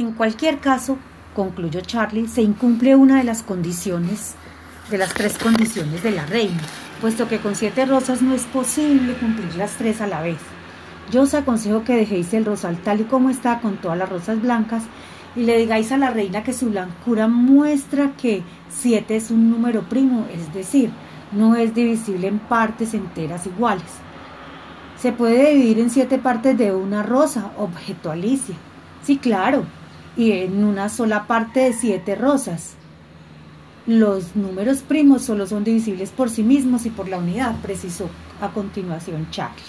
En cualquier caso, concluyó Charlie, se incumple una de las condiciones, de las tres condiciones de la reina, puesto que con siete rosas no es posible cumplir las tres a la vez. Yo os aconsejo que dejéis el rosal tal y como está con todas las rosas blancas y le digáis a la reina que su blancura muestra que siete es un número primo, es decir, no es divisible en partes enteras iguales. Se puede dividir en siete partes de una rosa, objetó Alicia. Sí, claro, y en una sola parte de siete rosas. Los números primos solo son divisibles por sí mismos y por la unidad, precisó a continuación Charlie.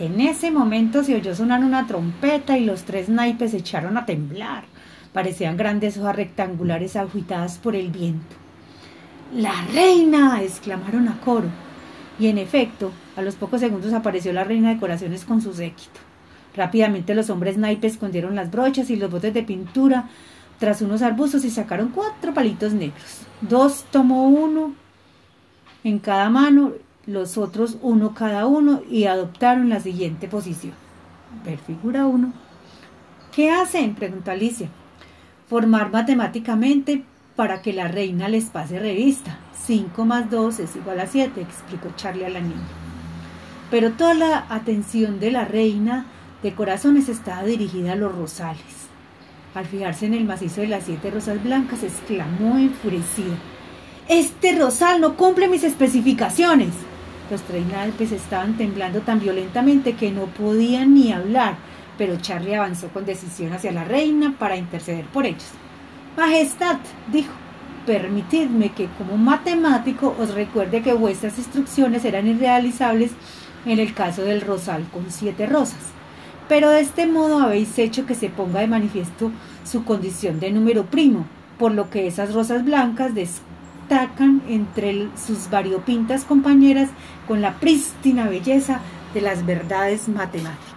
En ese momento se oyó sonar una trompeta y los tres naipes se echaron a temblar. Parecían grandes hojas rectangulares agitadas por el viento. ¡La reina! exclamaron a coro. Y en efecto, a los pocos segundos apareció la reina de corazones con su séquito. Rápidamente los hombres naipes escondieron las brochas y los botes de pintura tras unos arbustos y sacaron cuatro palitos negros. Dos tomó uno en cada mano, los otros uno cada uno y adoptaron la siguiente posición. Ver figura uno. ¿Qué hacen? preguntó Alicia. Formar matemáticamente para que la reina les pase revista. 5 más 2 es igual a 7, explicó Charlie a la niña. Pero toda la atención de la reina de corazones estaba dirigida a los rosales. Al fijarse en el macizo de las siete rosas blancas, exclamó enfurecida. Este rosal no cumple mis especificaciones. Los tres naipes estaban temblando tan violentamente que no podían ni hablar, pero Charlie avanzó con decisión hacia la reina para interceder por ellos. Majestad, dijo, permitidme que como matemático os recuerde que vuestras instrucciones eran irrealizables en el caso del rosal con siete rosas. Pero de este modo habéis hecho que se ponga de manifiesto su condición de número primo, por lo que esas rosas blancas destacan entre sus variopintas compañeras con la prístina belleza de las verdades matemáticas.